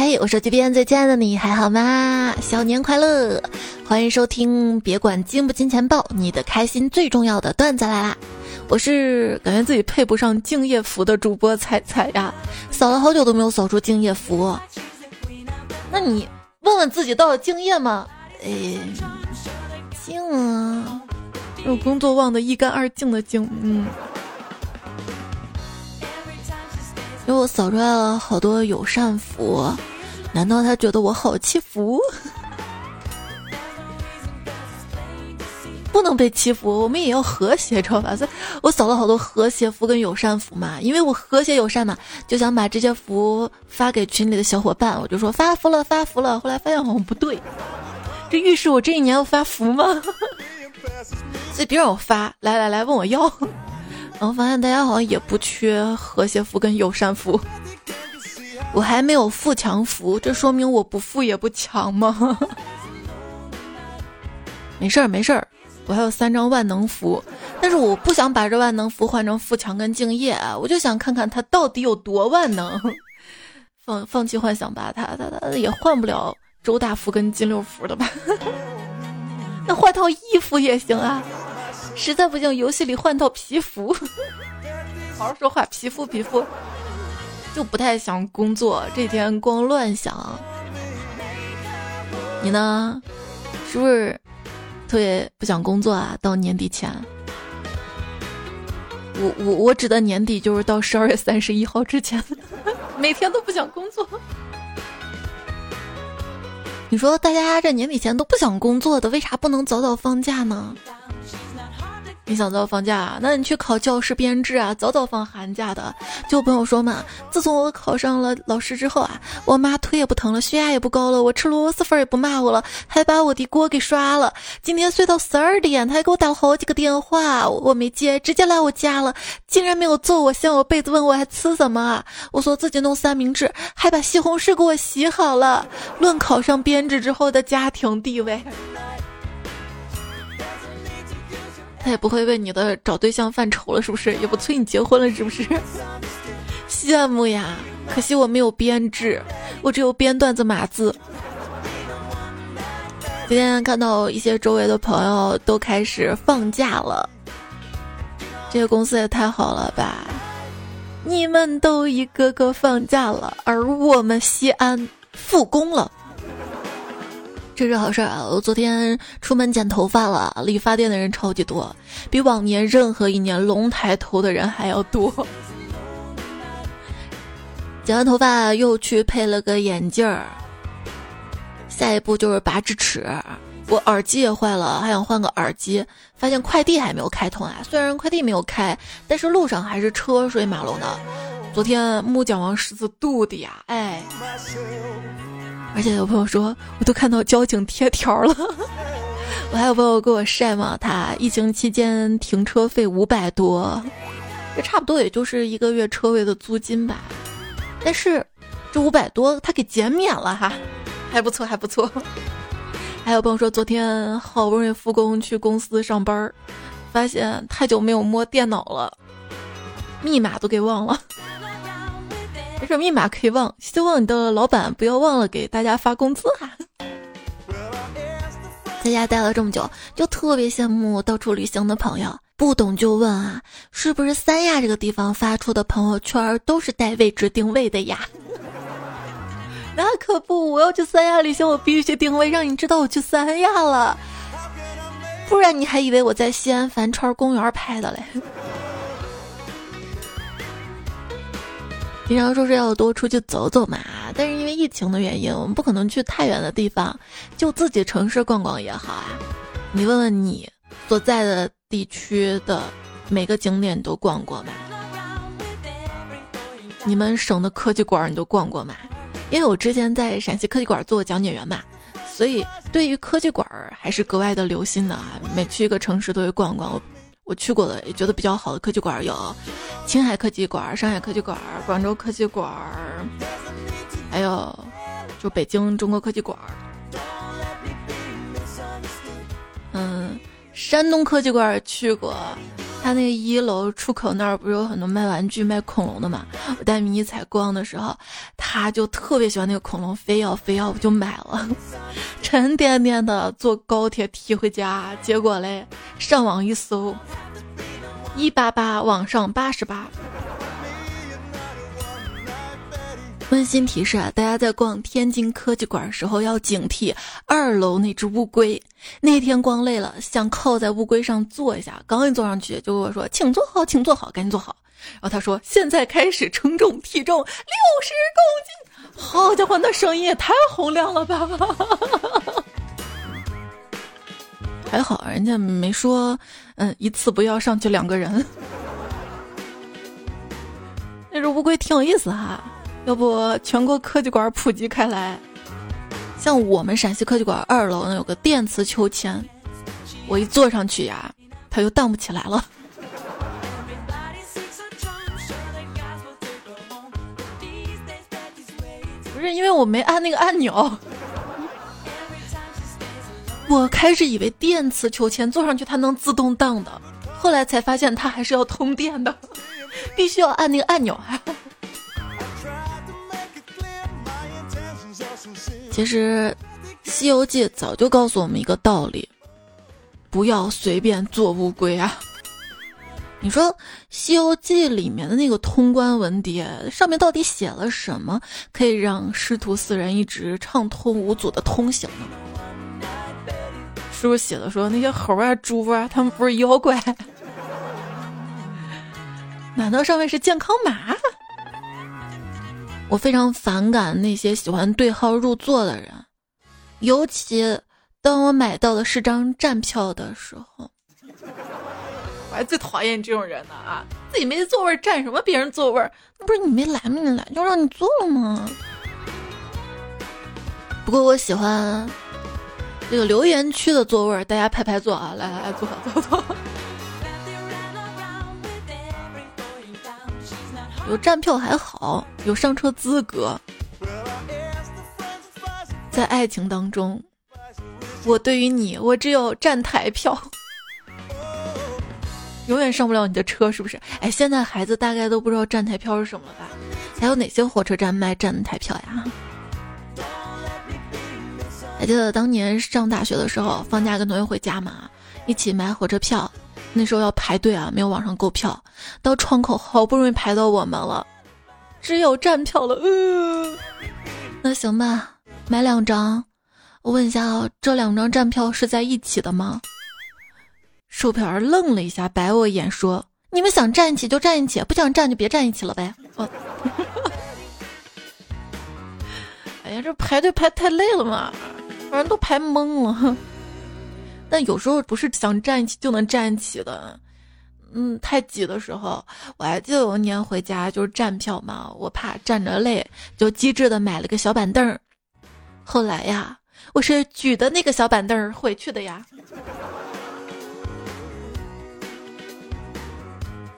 嘿，我手机边最亲爱的你还好吗？小年快乐！欢迎收听，别管金不金钱豹，你的开心最重要的段子来啦！我是感觉自己配不上敬业福的主播彩彩呀，扫了好久都没有扫出敬业福。那你问问自己，到底敬业吗？哎，敬啊！有工作忘得一干二净的净，嗯。因为我扫出来了好多友善福，难道他觉得我好欺负？不能被欺负，我们也要和谐，知道吧？所以我扫了好多和谐符跟友善符嘛，因为我和谐友善嘛，就想把这些符发给群里的小伙伴，我就说发福了，发福了。后来发现好像不对，这预示我这一年要发福吗？所以别让我发，来来来，问我要。然后发现大家好像也不缺和谐符跟友善符，我还没有富强符，这说明我不富也不强吗？没事儿没事儿，我还有三张万能符，但是我不想把这万能符换成富强跟敬业啊，我就想看看它到底有多万能。放放弃幻想吧，他他他也换不了周大福跟金六福的吧？那换套衣服也行啊。实在不行，游戏里换套皮肤。好好说话，皮肤皮肤。就不太想工作，这几天光乱想。你呢？是不是特别不想工作啊？到年底前，我我我指的年底就是到十二月三十一号之前，每天都不想工作。你说大家这年底前都不想工作的，为啥不能早早放假呢？你想早放假？那你去考教师编制啊，早早放寒假的。就朋友说嘛，自从我考上了老师之后啊，我妈腿也不疼了，血压也不高了，我吃螺蛳粉也不骂我了，还把我的锅给刷了。今天睡到十二点，他还给我打了好几个电话，我没接，直接来我家了，竟然没有揍我，掀我被子，问我还吃什么啊？我说自己弄三明治，还把西红柿给我洗好了。论考上编制之后的家庭地位。他也不会为你的找对象犯愁了，是不是？也不催你结婚了，是不是？羡慕呀！可惜我没有编制，我只有编段子码字。今天看到一些周围的朋友都开始放假了，这些公司也太好了吧！你们都一个个放假了，而我们西安复工了。这是好事啊！我昨天出门剪头发了，理发店的人超级多，比往年任何一年龙抬头的人还要多。剪完头发又去配了个眼镜儿，下一步就是拔智齿。我耳机也坏了，还想换个耳机，发现快递还没有开通啊！虽然快递没有开，但是路上还是车水马龙的。昨天木匠王狮子肚的呀，哎。而且有朋友说，我都看到交警贴条了。我还有朋友给我晒嘛，他疫情期间停车费五百多，这差不多也就是一个月车位的租金吧。但是这五百多他给减免了哈，还不错还不错。还有朋友说，昨天好不容易复工去公司上班，发现太久没有摸电脑了，密码都给忘了。没事，密码可以忘。希望你的老板不要忘了给大家发工资哈。在家待了这么久，就特别羡慕到处旅行的朋友。不懂就问啊，是不是三亚这个地方发出的朋友圈都是带位置定位的呀？那可不，我要去三亚旅行，我必须定位，让你知道我去三亚了。不然你还以为我在西安樊川公园拍的嘞。平常说是要多出去走走嘛，但是因为疫情的原因，我们不可能去太远的地方，就自己城市逛逛也好啊。你问问你所在的地区的每个景点都逛过吗？你们省的科技馆你都逛过吗？因为我之前在陕西科技馆做讲解员嘛，所以对于科技馆还是格外的留心的啊。每去一个城市都会逛逛。我我去过的也觉得比较好的科技馆有青海科技馆、上海科技馆、广州科技馆，还有就北京中国科技馆。嗯，山东科技馆去过，他那个一楼出口那儿不是有很多卖玩具、卖恐龙的嘛？我带迷彩光的时候，他就特别喜欢那个恐龙，非要非要，我就买了，沉甸甸的坐高铁提回家，结果嘞，上网一搜，一八八，网上八十八。温馨提示啊，大家在逛天津科技馆的时候要警惕二楼那只乌龟。那天逛累了，想靠在乌龟上坐一下，刚一坐上去就跟我说：“请坐好，请坐好，赶紧坐好。”然后他说：“现在开始称重，体重六十公斤。”好家伙，那声音也太洪亮了吧！还好人家没说，嗯，一次不要上去两个人。那只乌龟挺有意思哈。要不全国科技馆普及开来，像我们陕西科技馆二楼呢有个电磁秋千，我一坐上去呀，它就荡不起来了。不是因为我没按那个按钮，我开始以为电磁秋千坐上去它能自动荡的，后来才发现它还是要通电的，必须要按那个按钮。其实，《西游记》早就告诉我们一个道理：不要随便做乌龟啊！你说《西游记》里面的那个通关文牒上面到底写了什么，可以让师徒四人一直畅通无阻的通行呢？是不是写的说那些猴啊、猪啊，他们不是妖怪？难道上面是健康码？我非常反感那些喜欢对号入座的人，尤其当我买到的是张站票的时候，我还最讨厌这种人呢啊！自己没座位占什么别人座位？那不是你没来吗？你来就让你坐了吗？不过我喜欢这个留言区的座位，大家排排坐啊！来来来，坐坐坐。有站票还好，有上车资格。在爱情当中，我对于你，我只有站台票，永远上不了你的车，是不是？哎，现在孩子大概都不知道站台票是什么吧？还有哪些火车站卖站台票呀？还记得当年上大学的时候，放假跟同学回家嘛，一起买火车票。那时候要排队啊，没有网上购票，到窗口好不容易排到我们了，只有站票了。呃，那行吧，买两张。我问一下啊，这两张站票是在一起的吗？售票员愣了一下，白我一眼说：“你们想站一起就站一起，不想站就别站一起了呗。”哦，哎呀，这排队排太累了嘛，反正都排懵了。但有时候不是想站起就能站起的，嗯，太挤的时候，我还记得有一年回家就是站票嘛，我怕站着累，就机智的买了个小板凳儿。后来呀，我是举的那个小板凳儿回去的呀。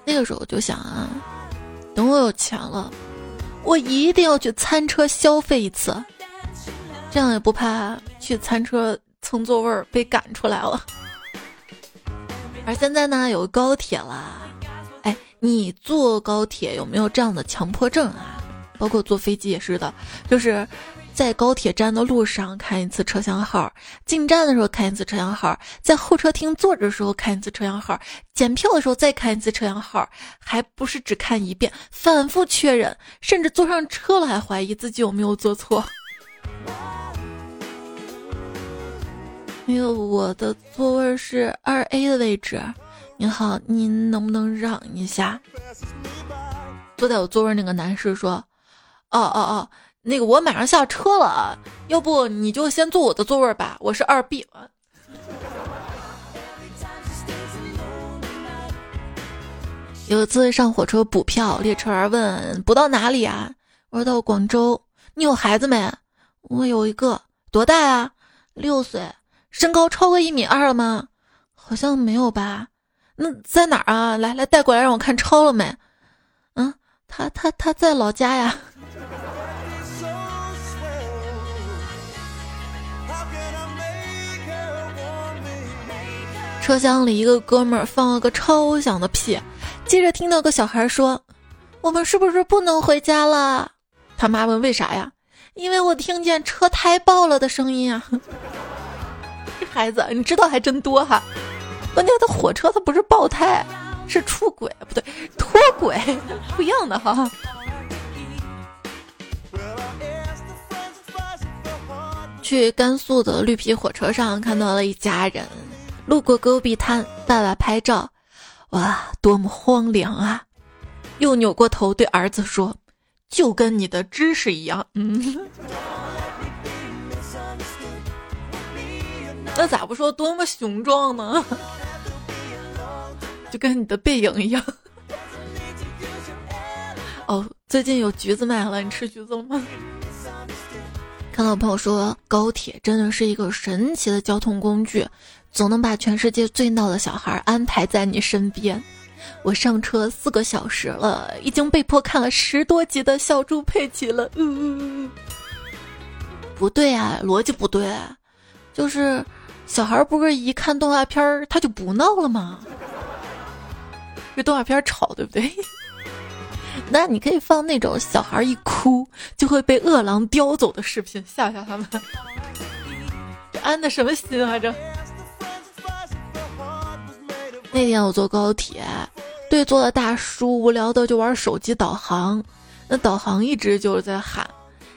那个时候我就想啊，等我有钱了，我一定要去餐车消费一次，这样也不怕去餐车。蹭座位儿被赶出来了，而现在呢有高铁啦，哎，你坐高铁有没有这样的强迫症啊？包括坐飞机也是的，就是在高铁站的路上看一次车厢号，进站的时候看一次车厢号，在候车厅坐着的时候看一次车厢号，检票的时候再看一次车厢号，还不是只看一遍，反复确认，甚至坐上车了还怀疑自己有没有坐错。因为我的座位是二 A 的位置，您好，您能不能让一下？坐在我座位那个男士说：“哦哦哦，那个我马上下车了，要不你就先坐我的座位吧，我是二 B。”有一次上火车补票，列车员问：“补到哪里啊？”我说：“到广州。”你有孩子没？我有一个，多大呀？六岁。身高超过一米二了吗？好像没有吧。那在哪儿啊？来来，带过来让我看超了没？嗯，他他他在老家呀。车厢里一个哥们儿放了个超响的屁，接着听到个小孩说：“我们是不是不能回家了？”他妈问：“为啥呀？”因为我听见车胎爆了的声音啊！孩子你知道还真多哈。关键他火车它不是爆胎，是出轨不对，脱轨不一样的哈。去甘肃的绿皮火车上看到了一家人，路过戈壁滩，爸爸拍照，哇，多么荒凉啊！又扭过头对儿子说。就跟你的知识一样，嗯，那咋不说多么雄壮呢？就跟你的背影一样。哦，最近有橘子卖了，你吃橘子了吗？看到朋友说高铁真的是一个神奇的交通工具，总能把全世界最闹的小孩安排在你身边。我上车四个小时了，已经被迫看了十多集的小猪佩奇了。嗯，不对啊，逻辑不对，就是小孩不是一看动画片儿他就不闹了吗？这动画片吵，对不对？那你可以放那种小孩一哭就会被饿狼叼走的视频，吓吓他们。这安的什么心啊？这？那天我坐高铁。对座的大叔无聊的就玩手机导航，那导航一直就是在喊：“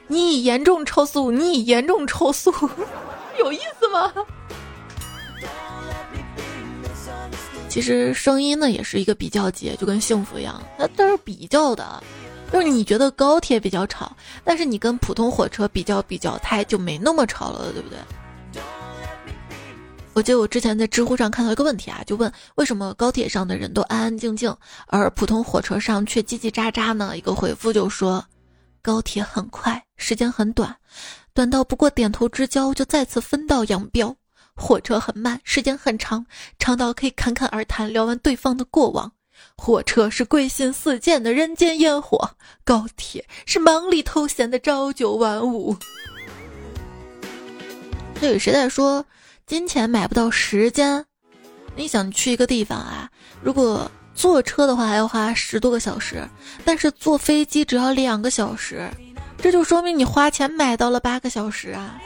你已严重超速，你已严重超速，有意思吗？”其实声音呢也是一个比较级，就跟幸福一样，那都是比较的，就是你觉得高铁比较吵，但是你跟普通火车比较比较，它就没那么吵了，对不对？我记得我之前在知乎上看到一个问题啊，就问为什么高铁上的人都安安静静，而普通火车上却叽叽喳喳呢？一个回复就说，高铁很快，时间很短，短到不过点头之交就再次分道扬镳；火车很慢，时间很长，长到可以侃侃而谈，聊完对方的过往。火车是归心似箭的人间烟火，高铁是忙里偷闲的朝九晚五。这有谁在说？金钱买不到时间，你想去一个地方啊？如果坐车的话，还要花十多个小时，但是坐飞机只要两个小时，这就说明你花钱买到了八个小时啊！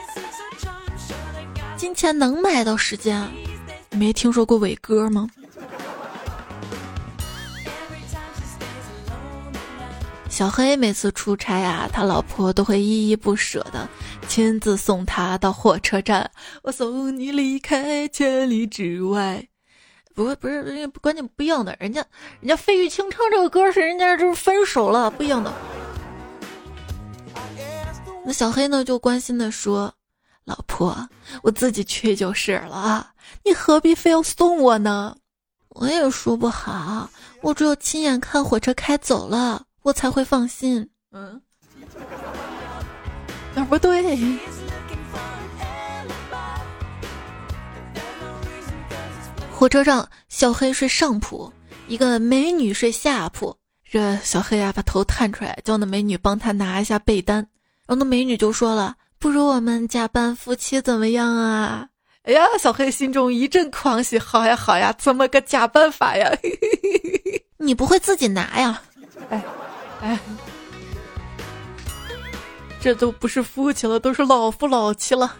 金钱能买到时间，没听说过伟哥吗？小黑每次出差啊，他老婆都会依依不舍的亲自送他到火车站。我送你离开千里之外，不不是，关键不一样的。人家人家费玉清唱这个歌是人家就是分手了，不一样的。那小黑呢就关心的说：“老婆，我自己去就是了啊，你何必非要送我呢？”我也说不好，我只有亲眼看火车开走了。我才会放心。嗯，哪不对？火车上，小黑睡上铺，一个美女睡下铺。这小黑啊，把头探出来，叫那美女帮他拿一下被单。然后那美女就说了：“不如我们假扮夫妻怎么样啊？”哎呀，小黑心中一阵狂喜，好呀好呀，怎么个假办法呀？你不会自己拿呀？哎。哎，这都不是夫妻了，都是老夫老妻了。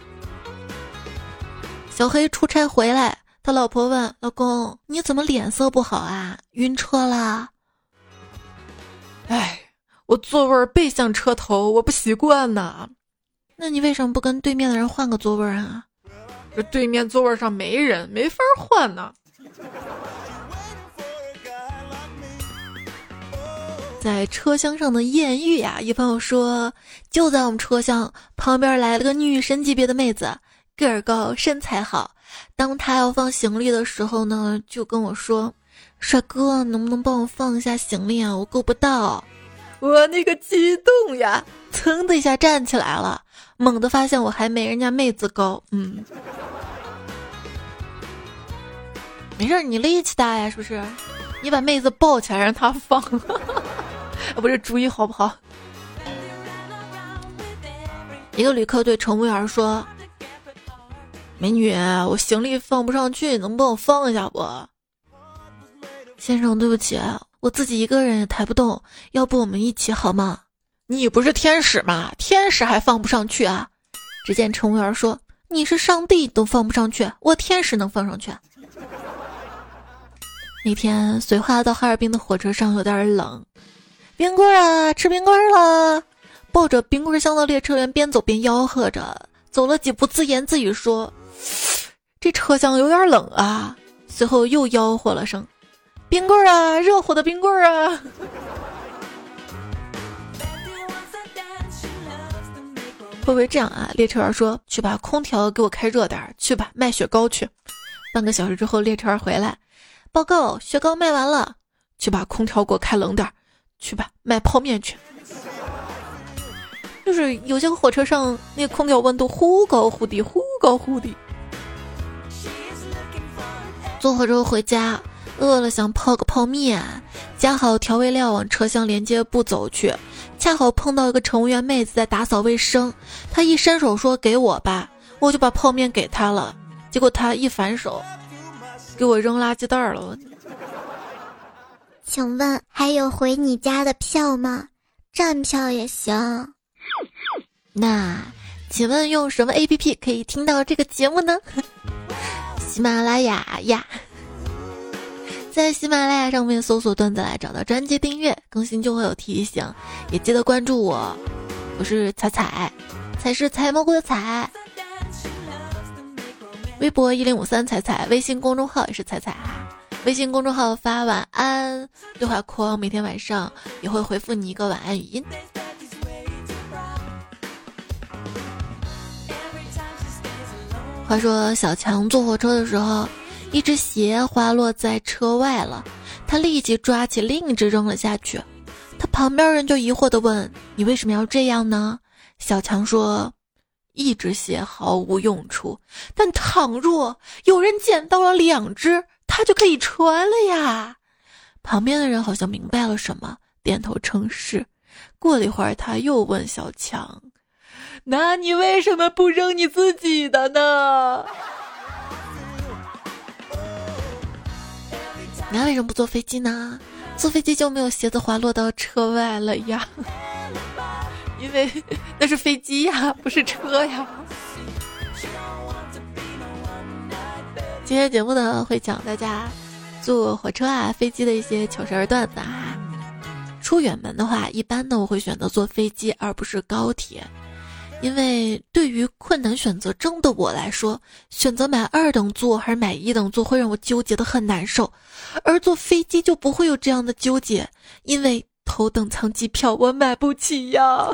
小黑出差回来，他老婆问：“老公，你怎么脸色不好啊？晕车啦？”哎，我座位背向车头，我不习惯呐。那你为什么不跟对面的人换个座位啊？这对面座位上没人，没法换呢。在车厢上的艳遇呀，一朋友说，就在我们车厢旁边来了个女神级别的妹子，个儿高，身材好。当她要放行李的时候呢，就跟我说：“帅哥，能不能帮我放一下行李啊？我够不到。”我那个激动呀，噌的一下站起来了，猛地发现我还没人家妹子高。嗯，没事，你力气大呀，是不是？你把妹子抱起来让她放。不是主意好不好？一个旅客对乘务员说：“美女，我行李放不上去，能帮我放一下不？先生，对不起，我自己一个人也抬不动，要不我们一起好吗？你不是天使吗？天使还放不上去啊？只见乘务员说：“你是上帝都放不上去，我天使能放上去。”那天绥化到哈尔滨的火车上有点冷，冰棍啊，吃冰棍了！抱着冰棍箱的列车员边走边吆喝着，走了几步自言自语说：“这车厢有点冷啊。”随后又吆喝了声：“冰棍啊，热乎的冰棍啊！”会不会这样啊？列车员说：“去把空调给我开热点，去吧，卖雪糕去。”半个小时之后，列车员回来。报告，雪糕卖完了，去把空调给我开冷点儿，去吧，卖泡面去。就是有些火车上那空调温度忽高忽低，忽高忽低。坐火车回家，饿了想泡个泡面，加好调味料往车厢连接部走去，恰好碰到一个乘务员妹子在打扫卫生，她一伸手说给我吧，我就把泡面给她了，结果她一反手。给我扔垃圾袋了。请问还有回你家的票吗？站票也行。那，请问用什么 A P P 可以听到这个节目呢？喜马拉雅呀，在喜马拉雅上面搜索段子来找到专辑订阅，更新就会有提醒。也记得关注我，我是彩彩，彩是采蘑菇的彩。微博一零五三彩彩，微信公众号也是彩彩哈。微信公众号发晚安对话框，每天晚上也会回复你一个晚安语音。话说小强坐火车的时候，一只鞋滑落在车外了，他立即抓起另一只扔了下去。他旁边人就疑惑的问：“你为什么要这样呢？”小强说。一只鞋毫无用处，但倘若有人捡到了两只，他就可以穿了呀。旁边的人好像明白了什么，点头称是。过了一会儿，他又问小强：“那你为什么不扔你自己的呢？你为什么不坐飞机呢？坐飞机就没有鞋子滑落到车外了呀？”因为 那是飞机呀，不是车呀。今天节目呢会讲大家坐火车啊、飞机的一些糗事儿段子啊。出远门的话，一般呢我会选择坐飞机而不是高铁，因为对于困难选择症的我来说，选择买二等座还是买一等座会让我纠结的很难受，而坐飞机就不会有这样的纠结，因为。头等舱机票我买不起呀！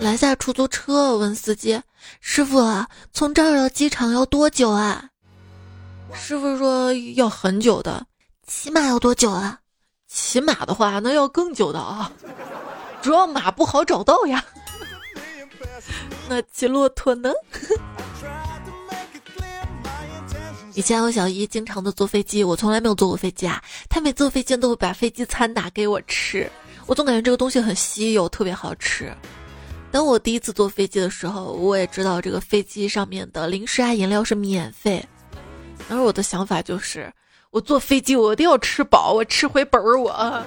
拦下出租车，问司机：“师傅，啊从这儿到机场要多久啊？”师傅说：“要很久的，骑马要多久啊？骑马的话，那要更久的啊，主要马不好找到呀。那骑骆驼呢？” 以前我小姨经常的坐飞机，我从来没有坐过飞机啊。她每坐飞机都会把飞机餐拿给我吃，我总感觉这个东西很稀有，特别好吃。当我第一次坐飞机的时候，我也知道这个飞机上面的零食啊、饮料是免费。当时我的想法就是，我坐飞机我一定要吃饱，我吃回本儿我。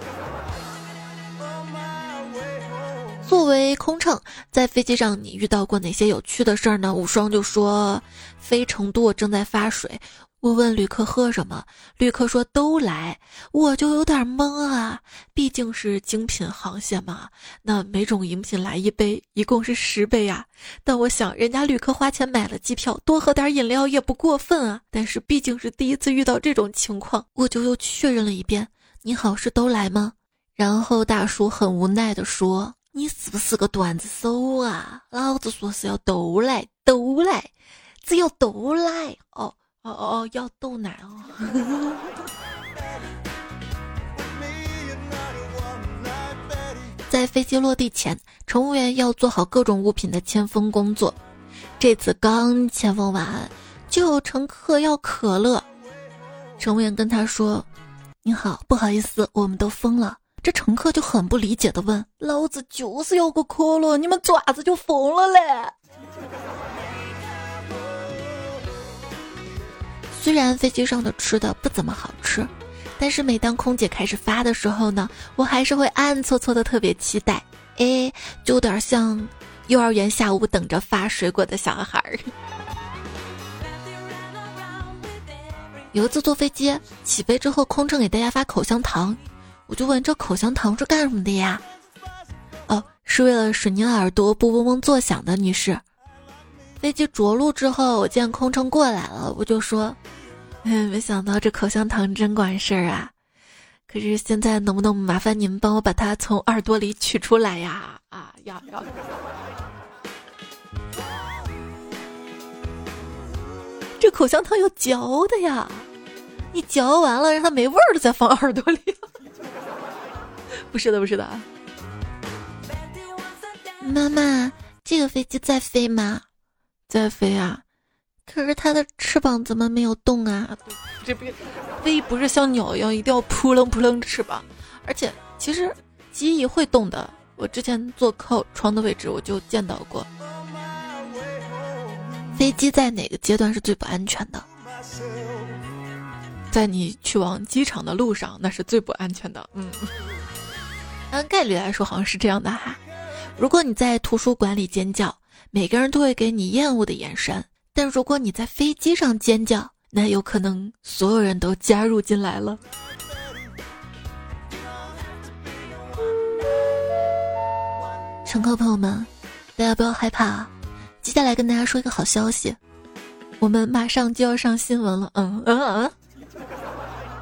作为空乘，在飞机上你遇到过哪些有趣的事儿呢？无双就说，飞成都我正在发水，我问旅客喝什么，旅客说都来，我就有点懵啊，毕竟是精品航线嘛，那每种饮品来一杯，一共是十杯呀。但我想，人家旅客花钱买了机票，多喝点饮料也不过分啊。但是毕竟是第一次遇到这种情况，我就又确认了一遍，你好，是都来吗？然后大叔很无奈的说。你是不是个段子手啊？老子说是要都来，都来，只要都来。哦哦哦哦，要豆奶哦。在飞机落地前，乘务员要做好各种物品的签封工作。这次刚签封完，就有乘客要可乐。乘务员跟他说：“你好，不好意思，我们都封了。”这乘客就很不理解的问：“老子就是要个可乐，你们爪子就疯了嘞？”虽然飞机上的吃的不怎么好吃，但是每当空姐开始发的时候呢，我还是会暗搓搓的特别期待。哎，就有点像幼儿园下午等着发水果的小孩儿。有一次坐飞机起飞之后，空乘给大家发口香糖，我就问这口香糖是干什么的呀？哦，是为了使您耳朵不嗡嗡作响的，女士。飞机着陆之后，我见空乘过来了，我就说：“嗯，没想到这口香糖真管事儿啊！可是现在能不能麻烦您帮我把它从耳朵里取出来呀？啊，要要。”这口香糖要嚼的呀，你嚼完了让它没味儿了再放耳朵里。不是的，不是的。妈妈，这个飞机在飞吗？在飞啊，可是它的翅膀怎么没有动啊？这边飞不是像鸟一样一定要扑棱扑棱翅膀，而且其实机翼会动的。我之前坐靠窗的位置我就见到过。飞机在哪个阶段是最不安全的？在你去往机场的路上，那是最不安全的。嗯，按概率来说，好像是这样的哈。如果你在图书馆里尖叫，每个人都会给你厌恶的眼神；但如果你在飞机上尖叫，那有可能所有人都加入进来了。乘客朋友们，大家不要害怕啊。接下来跟大家说一个好消息，我们马上就要上新闻了。嗯嗯嗯，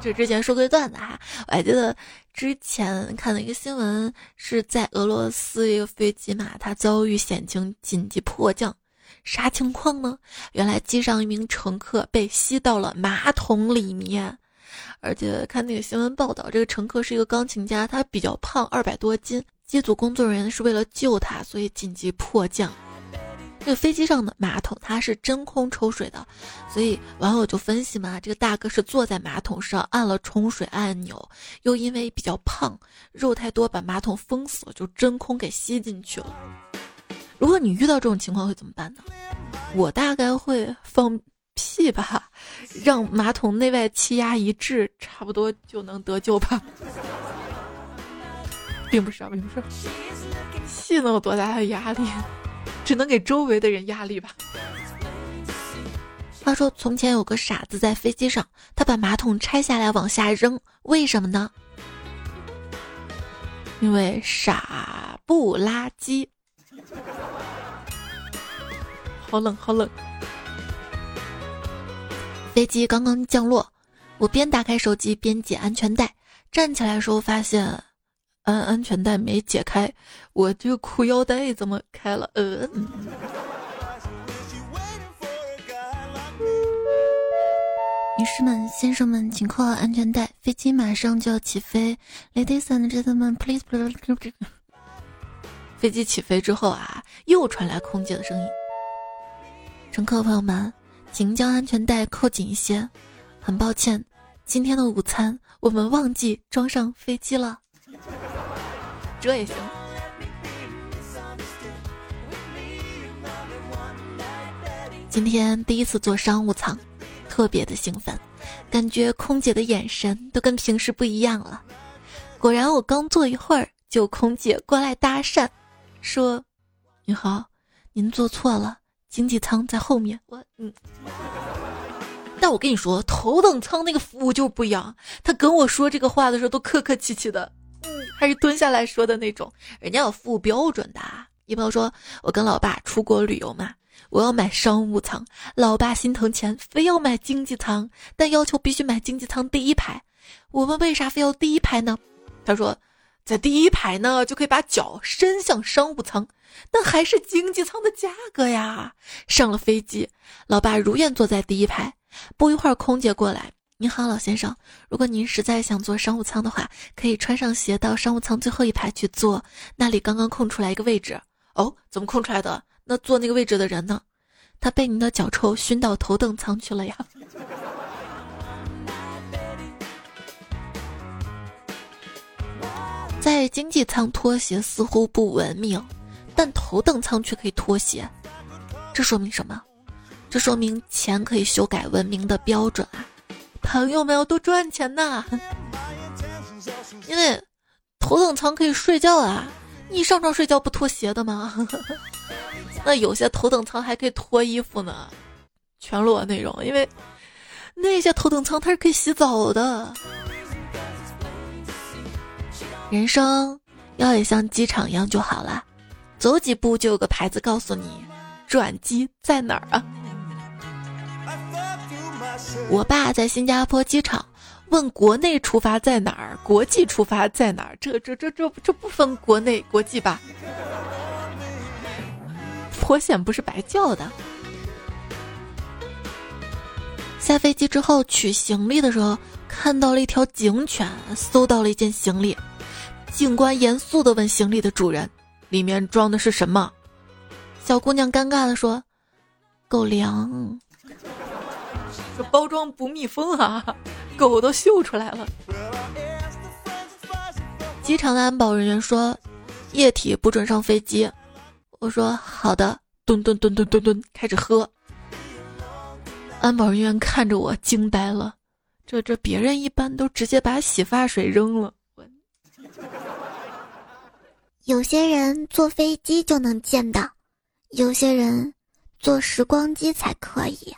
这之前说过一段子哈，我还记得之前看了一个新闻，是在俄罗斯一个飞机嘛，它遭遇险情，紧急迫降，啥情况呢？原来机上一名乘客被吸到了马桶里面，而且看那个新闻报道，这个乘客是一个钢琴家，他比较胖，二百多斤，机组工作人员是为了救他，所以紧急迫降。这个飞机上的马桶它是真空抽水的，所以网友就分析嘛，这个大哥是坐在马桶上按了冲水按钮，又因为比较胖，肉太多把马桶封死了，就真空给吸进去了。如果你遇到这种情况会怎么办呢？我大概会放屁吧，让马桶内外气压一致，差不多就能得救吧。并不是啊，并不是，气能有多大的压力？只能给周围的人压力吧。话说，从前有个傻子在飞机上，他把马桶拆下来往下扔，为什么呢？因为傻不拉几。好冷，好冷。飞机刚刚降落，我边打开手机边解安全带，站起来的时候发现。安安全带没解开，我这个裤腰带怎么开了？呃，女士们、先生们，请扣好安全带，飞机马上就要起飞。Ladies and gentlemen, please. 飞机起飞之后啊，又传来空姐的声音：“乘客朋友们，请将安全带扣紧一些。很抱歉，今天的午餐我们忘记装上飞机了。” 这也行。今天第一次坐商务舱，特别的兴奋，感觉空姐的眼神都跟平时不一样了。果然，我刚坐一会儿，就空姐过来搭讪，说：“你好，您坐错了，经济舱在后面。”我嗯，但我跟你说，头等舱那个服务就不一样。他跟我说这个话的时候，都客客气气的。还是蹲下来说的那种，人家有服务标准的。一朋友说，我跟老爸出国旅游嘛，我要买商务舱，老爸心疼钱，非要买经济舱，但要求必须买经济舱第一排。我问为啥非要第一排呢？他说，在第一排呢就可以把脚伸向商务舱，但还是经济舱的价格呀。上了飞机，老爸如愿坐在第一排，不一会儿空姐过来。您好，老先生。如果您实在想坐商务舱的话，可以穿上鞋到商务舱最后一排去坐，那里刚刚空出来一个位置。哦，怎么空出来的？那坐那个位置的人呢？他被您的脚臭熏到头等舱去了呀。在经济舱脱鞋似乎不文明，但头等舱却可以脱鞋，这说明什么？这说明钱可以修改文明的标准啊！朋友们要多赚钱呐！因为头等舱可以睡觉啊，你上床睡觉不脱鞋的吗？那有些头等舱还可以脱衣服呢，全裸那种，因为那些头等舱它是可以洗澡的。人生要也像机场一样就好了，走几步就有个牌子告诉你转机在哪儿啊。我爸在新加坡机场问国内出发在哪儿，国际出发在哪儿？这这这这这不分国内国际吧？保险不是白叫的。下飞机之后取行李的时候，看到了一条警犬，搜到了一件行李。警官严肃地问行李的主人：“里面装的是什么？”小姑娘尴尬地说：“狗粮。”这包装不密封啊，狗都嗅出来了。机场的安保人员说：“液体不准上飞机。”我说：“好的。”吨吨吨吨吨吨，开始喝。安保人员看着我惊呆了，这这别人一般都直接把洗发水扔了。有些人坐飞机就能见到，有些人坐时光机才可以。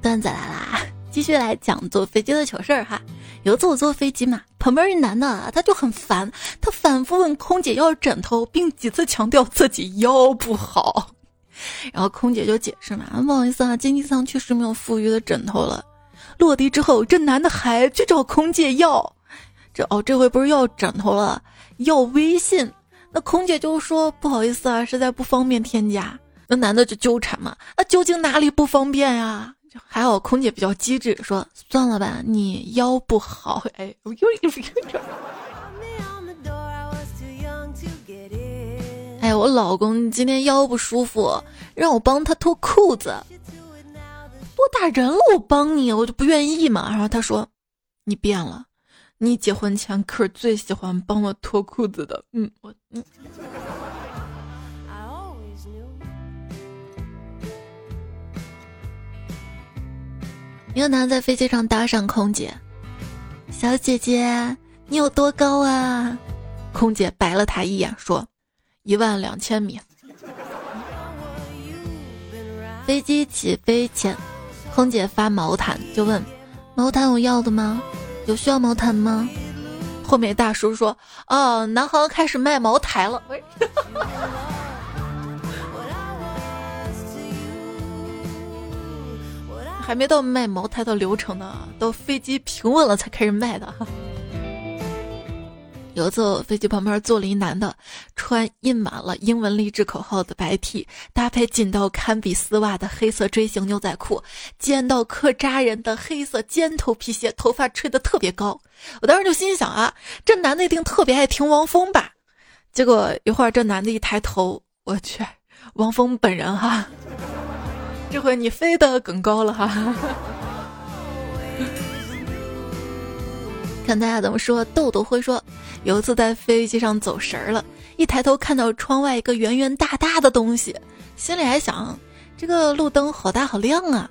段子来啦，继续来讲坐飞机的糗事儿哈。有一次我坐飞机嘛，旁边一男的他就很烦，他反复问空姐要枕头，并几次强调自己腰不好。然后空姐就解释嘛，不好意思啊，经济舱确实没有富裕的枕头了。落地之后，这男的还去找空姐要。这哦，这回不是要枕头了，要微信。那空姐就说不好意思啊，实在不方便添加。那男的就纠缠嘛，那究竟哪里不方便呀？还好空姐比较机智，说算了吧，你腰不好。哎，哎，我老公今天腰不舒服，让我帮他脱裤子。多大人了，我帮你，我就不愿意嘛。然后他说，你变了。你结婚前可是最喜欢帮我脱裤子的，嗯，我嗯。一个男在飞机上搭讪空姐，小姐姐，你有多高啊？空姐白了他一眼，说：一万两千米。飞机起飞前，空姐发毛毯，就问：毛毯有要的吗？有需要毛毯吗？后面大叔说：“哦，南航开始卖茅台了。” 还没到卖茅台的流程呢，到飞机平稳了才开始卖的。有一次，飞机旁边坐了一男的，穿印满了英文励志口号的白 T，搭配紧到堪比丝袜的黑色锥形牛仔裤，尖到可扎人的黑色尖头皮鞋，头发吹得特别高。我当时就心想啊，这男的一定特别爱听汪峰吧？结果一会儿，这男的一抬头，我去，汪峰本人哈，这回你飞得更高了哈。看大家怎么说，豆豆会说，有一次在飞机上走神儿了，一抬头看到窗外一个圆圆大大的东西，心里还想，这个路灯好大好亮啊，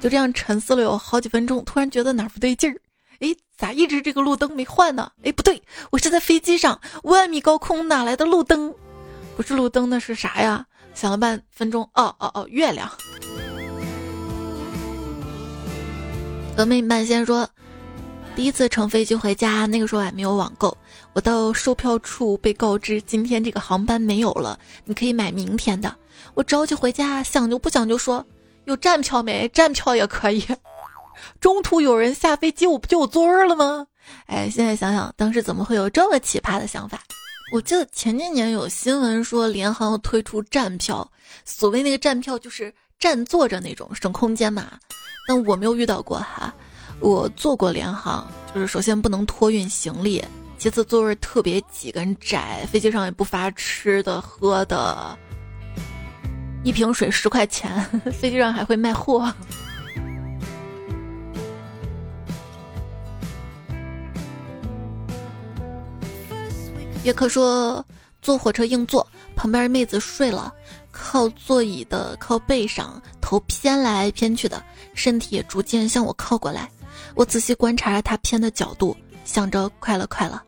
就这样沉思了有好几分钟，突然觉得哪儿不对劲儿，哎，咋一直这个路灯没换呢？哎，不对，我是在飞机上，万米高空哪来的路灯？不是路灯那是啥呀？想了半分钟，哦哦哦，月亮。峨眉半仙说。第一次乘飞机回家，那个时候还没有网购。我到售票处被告知今天这个航班没有了，你可以买明天的。我着急回家，想就不想就说有站票没？站票也可以。中途有人下飞机，我不就有座儿了吗？哎，现在想想，当时怎么会有这么奇葩的想法？我记得前几年有新闻说联航要推出站票，所谓那个站票就是站坐着那种，省空间嘛。但我没有遇到过哈。我坐过联航，就是首先不能托运行李，其次座位特别挤跟窄，飞机上也不发吃的喝的，一瓶水十块钱，飞机上还会卖货。也可说坐火车硬座，旁边妹子睡了，靠座椅的靠背上，头偏来偏去的，身体也逐渐向我靠过来。我仔细观察着他偏的角度，想着快了快了。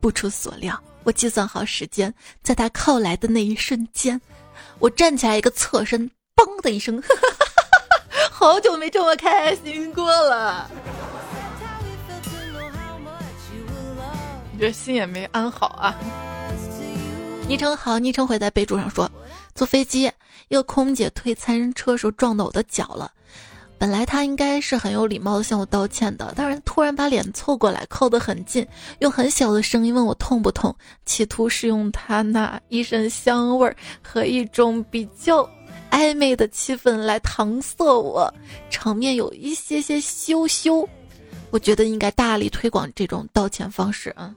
不出所料，我计算好时间，在他靠来的那一瞬间，我站起来一个侧身，嘣的一声，哈哈哈哈好久没这么开心过了。你这心也没安好啊。昵称好，昵称会在备注上说，坐飞机一个空姐推餐车时候撞到我的脚了。本来她应该是很有礼貌的向我道歉的，但是突然把脸凑过来靠得很近，用很小的声音问我痛不痛，企图是用她那一身香味儿和一种比较暧昧的气氛来搪塞我，场面有一些些羞羞。我觉得应该大力推广这种道歉方式啊。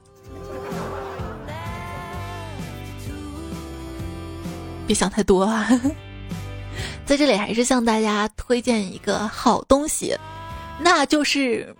别想太多啊！在这里还是向大家推荐一个好东西，那就是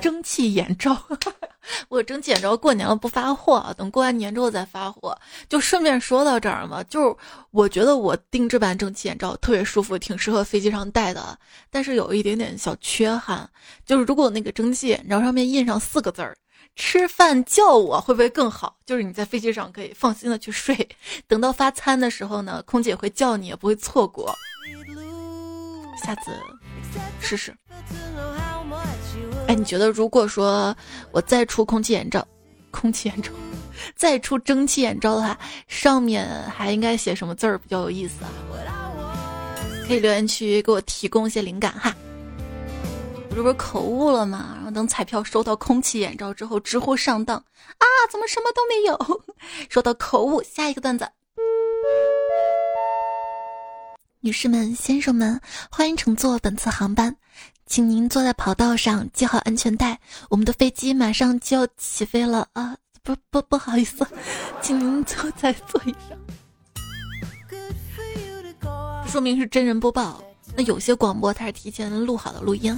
蒸汽眼罩。我蒸汽眼罩过年了不发货，等过完年之后再发货。就顺便说到这儿嘛，就是我觉得我定制版蒸汽眼罩特别舒服，挺适合飞机上戴的。但是有一点点小缺憾，就是如果那个蒸汽眼罩上面印上四个字儿。吃饭叫我会不会更好？就是你在飞机上可以放心的去睡，等到发餐的时候呢，空姐会叫你，也不会错过。下次试试。哎，你觉得如果说我再出空气眼罩，空气眼罩，再出蒸汽眼罩的话，上面还应该写什么字儿比较有意思啊？可以留言区给我提供一些灵感哈。我这不是口误了吗？等彩票收到空气眼罩之后，直呼上当啊！怎么什么都没有？说到口误，下一个段子。女士们、先生们，欢迎乘坐本次航班，请您坐在跑道上，系好安全带。我们的飞机马上就要起飞了啊！不不不好意思，请您坐在座椅上。说明是真人播报，那有些广播它是提前录好的录音。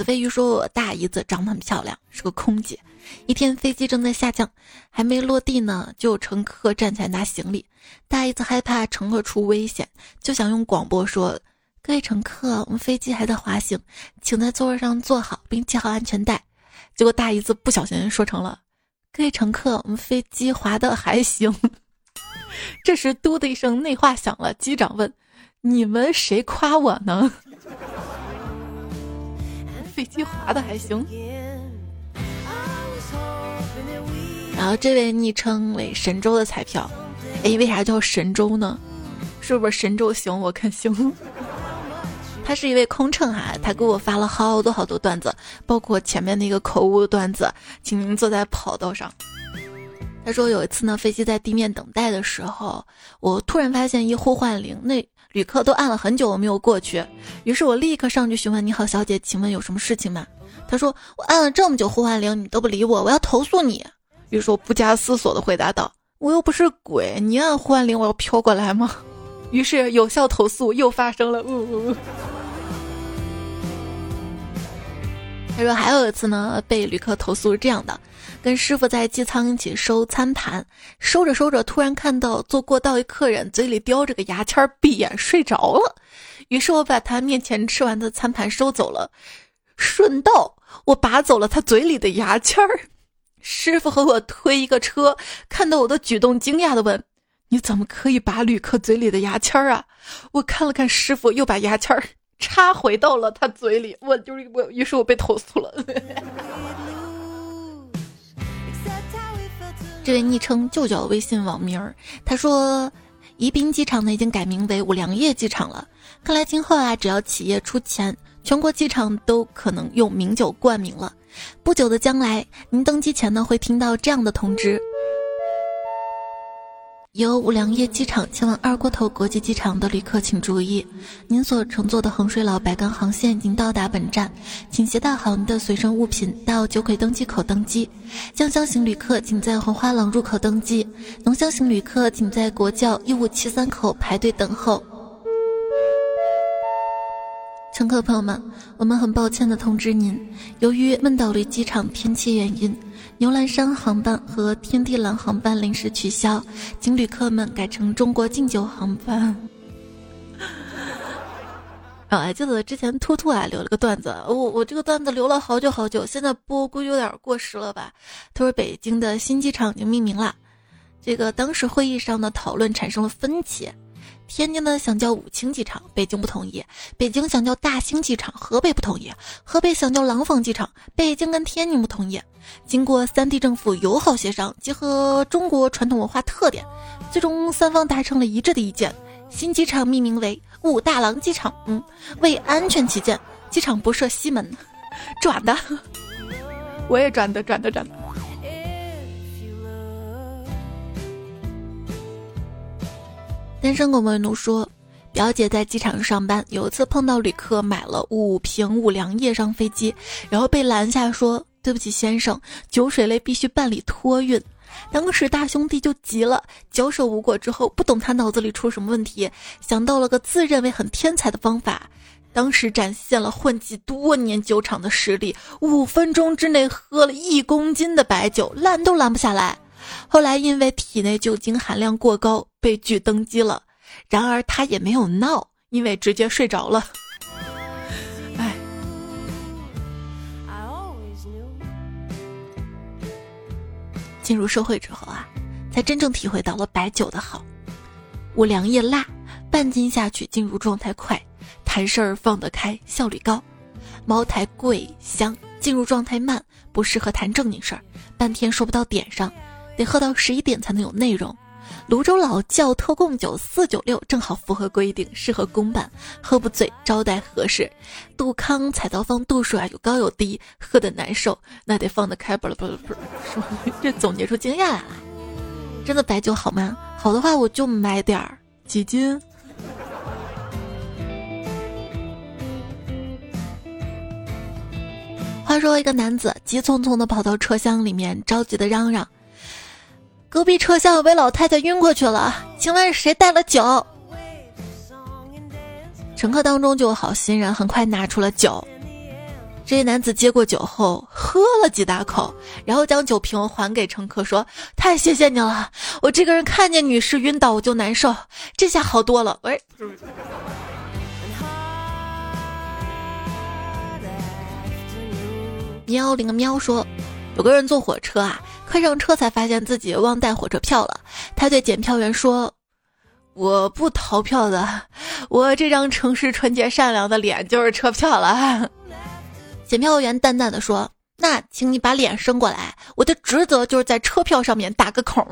子飞鱼说：“我大姨子长得很漂亮，是个空姐。一天飞机正在下降，还没落地呢，就有乘客站起来拿行李。大姨子害怕乘客出危险，就想用广播说：‘各位乘客，我们飞机还在滑行，请在座位上坐好并系好安全带。’结果大姨子不小心说成了：‘各位乘客，我们飞机滑的还行。’这时，嘟的一声，内话响了。机长问：‘你们谁夸我呢？’” 飞机滑的还行，然后这位昵称为神州的彩票，哎，为啥叫神州呢？是不是神州行？我看行。他是一位空乘哈，他给我发了好多好多段子，包括前面那个口误段子，请您坐在跑道上。他说有一次呢，飞机在地面等待的时候，我突然发现一呼唤铃，那。旅客都按了很久，我没有过去，于是我立刻上去询问：“你好，小姐，请问有什么事情吗？”他说：“我按了这么久呼唤铃，你都不理我，我要投诉你。”于是我不加思索的回答道：“我又不是鬼，你按呼唤铃，我要飘过来吗？”于是有效投诉又发生了。呜呜。他说还有一次呢，被旅客投诉是这样的。跟师傅在机舱一起收餐盘，收着收着，突然看到坐过道一客人嘴里叼着个牙签，闭眼睡着了。于是我把他面前吃完的餐盘收走了，顺道我拔走了他嘴里的牙签儿。师傅和我推一个车，看到我的举动，惊讶的问：“你怎么可以拔旅客嘴里的牙签儿啊？”我看了看师傅，又把牙签儿插回到了他嘴里。我就是我，于是我被投诉了。这位昵称就叫微信网名儿，他说，宜宾机场呢已经改名为五粮液机场了。看来今后啊，只要企业出钱，全国机场都可能用名酒冠名了。不久的将来，您登机前呢会听到这样的通知。由五粮液机场前往二锅头国际机场的旅客请注意，您所乘坐的衡水老白干航线已经到达本站，请携带好您的随身物品到酒鬼登机口登机。江香型旅客请在红花廊入口登机，浓香型旅客请在国窖一五七三口排队等候。乘客朋友们，我们很抱歉的通知您，由于闷岛离机场天气原因，牛栏山航班和天地蓝航班临时取消，请旅客们改乘中国劲酒航班。啊，还记得之前兔兔啊留了个段子，我我这个段子留了好久好久，现在播估计有点过时了吧？他说北京的新机场已经命名了，这个当时会议上的讨论产生了分歧，天津呢想叫武清机场，北京不同意；北京想叫大兴机场，河北不同意；河北想叫廊坊机场，北京跟天津不同意。经过三地政府友好协商，结合中国传统文化特点，最终三方达成了一致的意见。新机场命名为武大郎机场。嗯，为安全起见，机场不设西门，转的。我也转的，转的，转的。单身狗们奴说，表姐在机场上班，有一次碰到旅客买了五瓶五粮液上飞机，然后被拦下说：“对不起，先生，酒水类必须办理托运。”当时大兄弟就急了，交手无果之后，不懂他脑子里出什么问题，想到了个自认为很天才的方法，当时展现了混迹多年酒厂的实力，五分钟之内喝了一公斤的白酒，拦都拦不下来。后来因为体内酒精含量过高，被拒登机了。然而他也没有闹，因为直接睡着了。哎进入社会之后啊，才真正体会到了白酒的好。五粮液辣，半斤下去进入状态快，谈事儿放得开，效率高。茅台贵香，进入状态慢，不适合谈正经事儿，半天说不到点上，得喝到十一点才能有内容。泸州老窖特供酒四九六，正好符合规定，适合公办，喝不醉，招待合适。杜康彩刀放度数啊，有高有低，喝的难受，那得放得开。不了不了不了，这总结出经验来了。真的白酒好吗？好的话我就买点儿几斤。话说一个男子急匆匆的跑到车厢里面，着急的嚷嚷。隔壁车厢有位老太太晕过去了，请问谁带了酒？乘客当中就有好心人，很快拿出了酒。这位男子接过酒后，喝了几大口，然后将酒瓶还给乘客，说：“太谢谢你了，我这个人看见女士晕倒我就难受，这下好多了。”喂，喵了个喵说，有个人坐火车啊。快上车才发现自己忘带火车票了，他对检票员说：“我不逃票的，我这张诚实纯洁善良的脸就是车票了。”检票员淡淡的说：“那请你把脸伸过来，我的职责就是在车票上面打个孔。”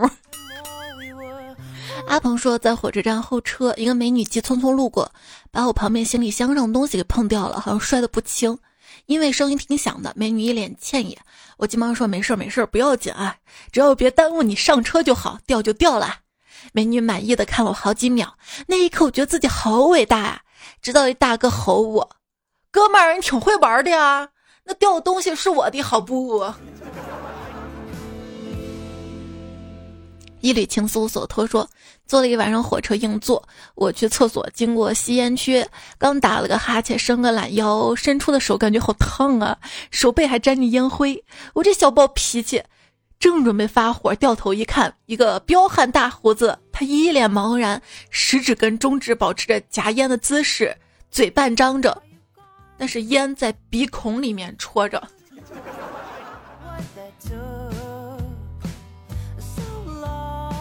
阿鹏说，在火车站候车，一个美女急匆匆路过，把我旁边行李箱上的东西给碰掉了，好像摔得不轻。因为声音挺响的，美女一脸歉意。我急忙说：“没事儿，没事儿，不要紧啊，只要别耽误你上车就好，掉就掉了。”美女满意的看了我好几秒，那一刻我觉得自己好伟大啊！直到一大哥吼我：“哥们儿，你挺会玩的呀，那掉的东西是我的，好不？”一缕情丝所托说，坐了一晚上火车硬座，我去厕所，经过吸烟区，刚打了个哈欠，伸个懒腰，伸出的手感觉好烫啊，手背还沾着烟灰。我这小暴脾气，正准备发火，掉头一看，一个彪悍大胡子，他一脸茫然，食指跟中指保持着夹烟的姿势，嘴半张着，但是烟在鼻孔里面戳着。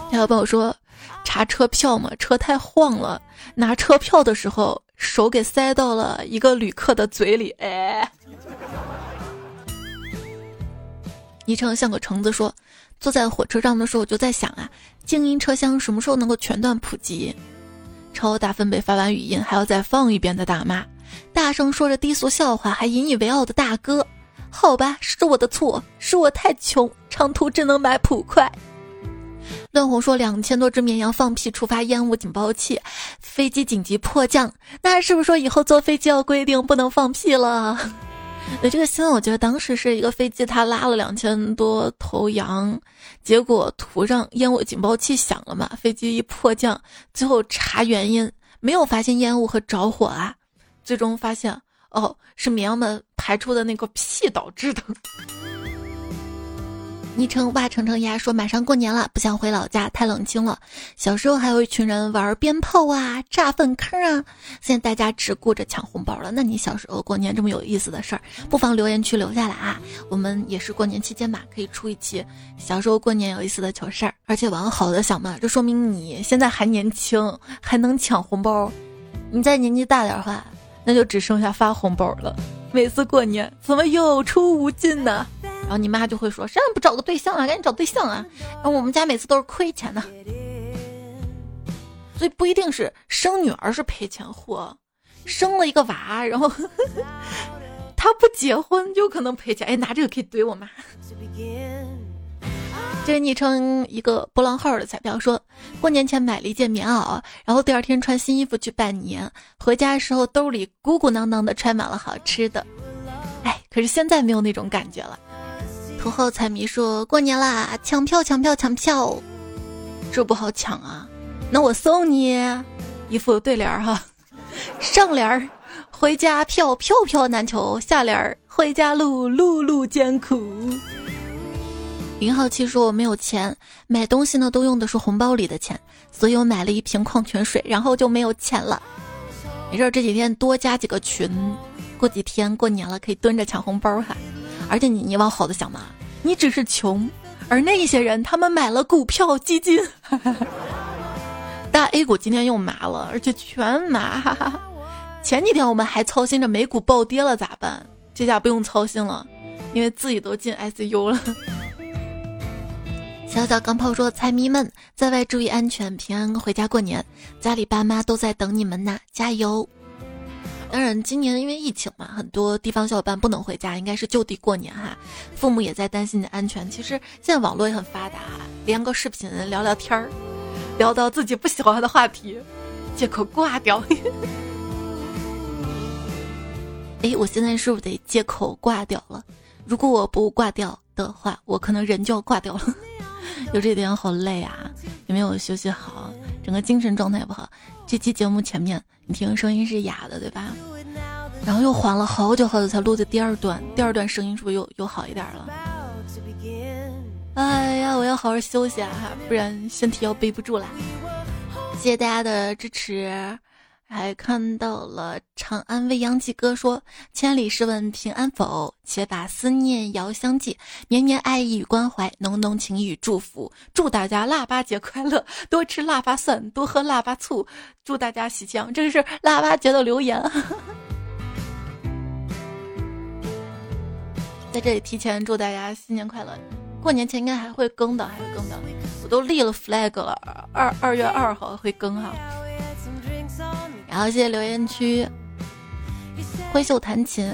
还有朋友说，查车票嘛，车太晃了，拿车票的时候手给塞到了一个旅客的嘴里，哎。昵称像个橙子说，坐在火车上的时候，我就在想啊，静音车厢什么时候能够全段普及？超大分贝发完语音还要再放一遍的大妈，大声说着低俗笑话还引以为傲的大哥，好吧，是我的错，是我太穷，长途只能买普快。段红说：“两千多只绵羊放屁触发烟雾警报器，飞机紧急迫降。那是不是说以后坐飞机要规定不能放屁了？” 那这个新闻我觉得当时是一个飞机，它拉了两千多头羊，结果途上烟雾警报器响了嘛，飞机一迫降，最后查原因没有发现烟雾和着火啊，最终发现哦，是绵羊们排出的那个屁导致的。昵称哇成成鸭说：“马上过年了，不想回老家，太冷清了。小时候还有一群人玩鞭炮啊、炸粪坑啊，现在大家只顾着抢红包了。那你小时候过年这么有意思的事儿，不妨留言区留下来啊！我们也是过年期间吧，可以出一期小时候过年有意思的糗事儿。而且往好的想嘛，就说明你现在还年轻，还能抢红包。你再年纪大点的话，那就只剩下发红包了。每次过年怎么有出无进呢？”然后你妈就会说：“谁让你不找个对象啊？赶紧找对象啊！”然后我们家每次都是亏钱的，所以不一定是生女儿是赔钱货，生了一个娃，然后 他不结婚就可能赔钱。哎，拿这个可以怼我妈。这是昵称一个波浪号的彩票说，过年前买了一件棉袄，然后第二天穿新衣服去拜年，回家的时候兜里鼓鼓囊囊的揣满了好吃的。哎，可是现在没有那种感觉了。土豪彩迷说：“过年啦，抢票抢票抢票，这不好抢啊！那我送你一副对联哈，上联儿回家票票票难求，下联儿回家路路路艰苦。”林浩七说：“我没有钱买东西呢，都用的是红包里的钱，所以我买了一瓶矿泉水，然后就没有钱了。没事，这几天多加几个群，过几天过年了可以蹲着抢红包哈。”而且你你往好的想嘛，你只是穷，而那些人他们买了股票基金，大 A 股今天又麻了，而且全麻。前几天我们还操心着美股暴跌了咋办，这下不用操心了，因为自己都进 ICU 了。小小钢炮说：“财迷们在外注意安全，平安回家过年，家里爸妈都在等你们呢，加油！”当然，今年因为疫情嘛，很多地方小伙伴不能回家，应该是就地过年哈。父母也在担心你的安全。其实现在网络也很发达，连个视频聊聊天儿，聊到自己不喜欢的话题，借口挂掉。哎，我现在是不是得借口挂掉了？如果我不挂掉的话，我可能人就要挂掉了。有这点好累啊，也没有休息好，整个精神状态也不好。这期节目前面你听声音是哑的，对吧？然后又缓了好久好久才录的第二段，第二段声音是不是又又好一点了？哎呀，我要好好休息啊，不然身体要背不住了。谢谢大家的支持。还看到了长安未央记歌说：“千里试问平安否？且把思念遥相寄，绵绵爱意与关怀，浓浓情与祝福。祝大家腊八节快乐，多吃腊八蒜，多喝腊八醋。祝大家喜庆。”这是腊八节的留言。在这里提前祝大家新年快乐。过年前应该还会更的，还会更的。我都立了 flag 了，二二月二号会更哈。然后谢谢留言区，挥袖弹琴，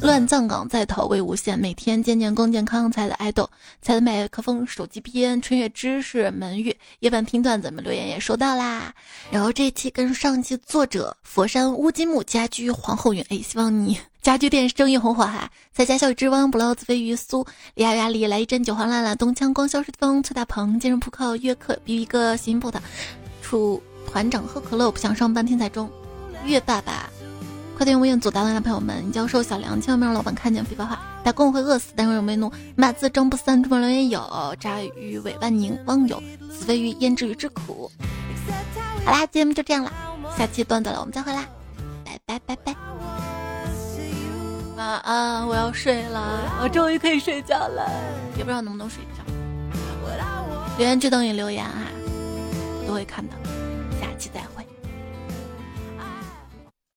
乱葬岗在逃为无限，每天健健康健康才的爱豆，才的麦克风，手机边春月知识门玉，夜半听段子，们留言也收到啦。然后这一期跟上期作者佛山乌金木家居皇后云，哎，希望你 家居店生意红火哈。在家笑之汪，不劳子飞鱼苏，李亚亚里来一针九黄烂烂，东枪光消失风，崔大鹏健身扑克约克，比一个新波的出。团长喝可乐，我不想上班。天才中，月爸爸，快点！我愿左大的朋友们，教授小梁，千万别让老板看见废话。打工我会饿死，但是有没怒？马字张不三，出门留言有。炸鱼尾万宁，网友子飞鱼胭脂鱼之苦。好啦，节目就这样啦，下期段子了，我们再回来，拜拜拜拜。晚安，我要睡了，我终于可以睡觉了，也不知道能不能睡着。留言区等你留言啊，我都会看的。下期再会。